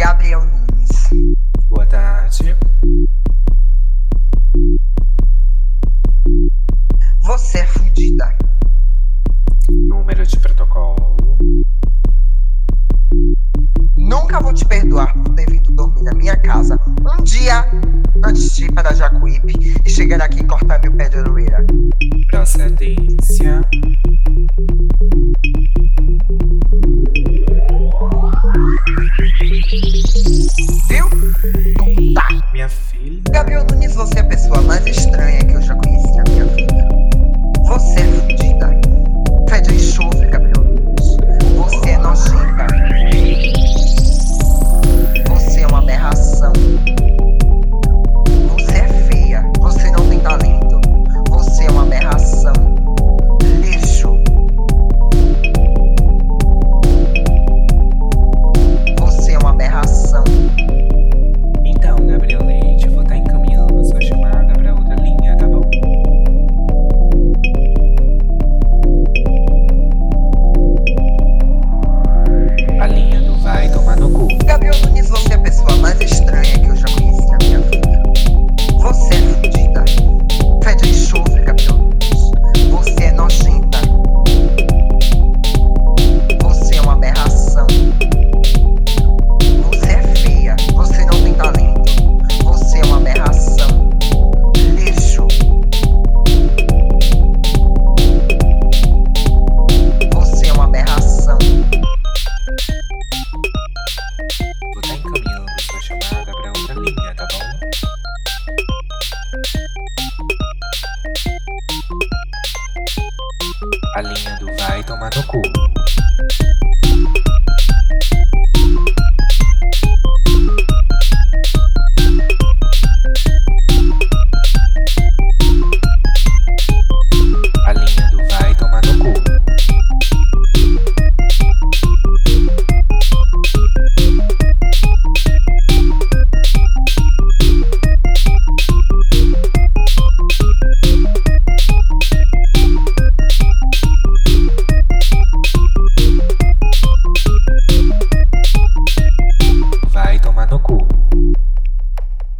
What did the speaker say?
Gabriel Nunes. Boa tarde. Você é fudida. Número de protocolo. Nunca vou te perdoar por ter vindo dormir na minha casa um dia antes de ir para Jacuípe e chegar aqui e cortar meu pé de oroeira. Procedência. a lindo vai tomar no cu.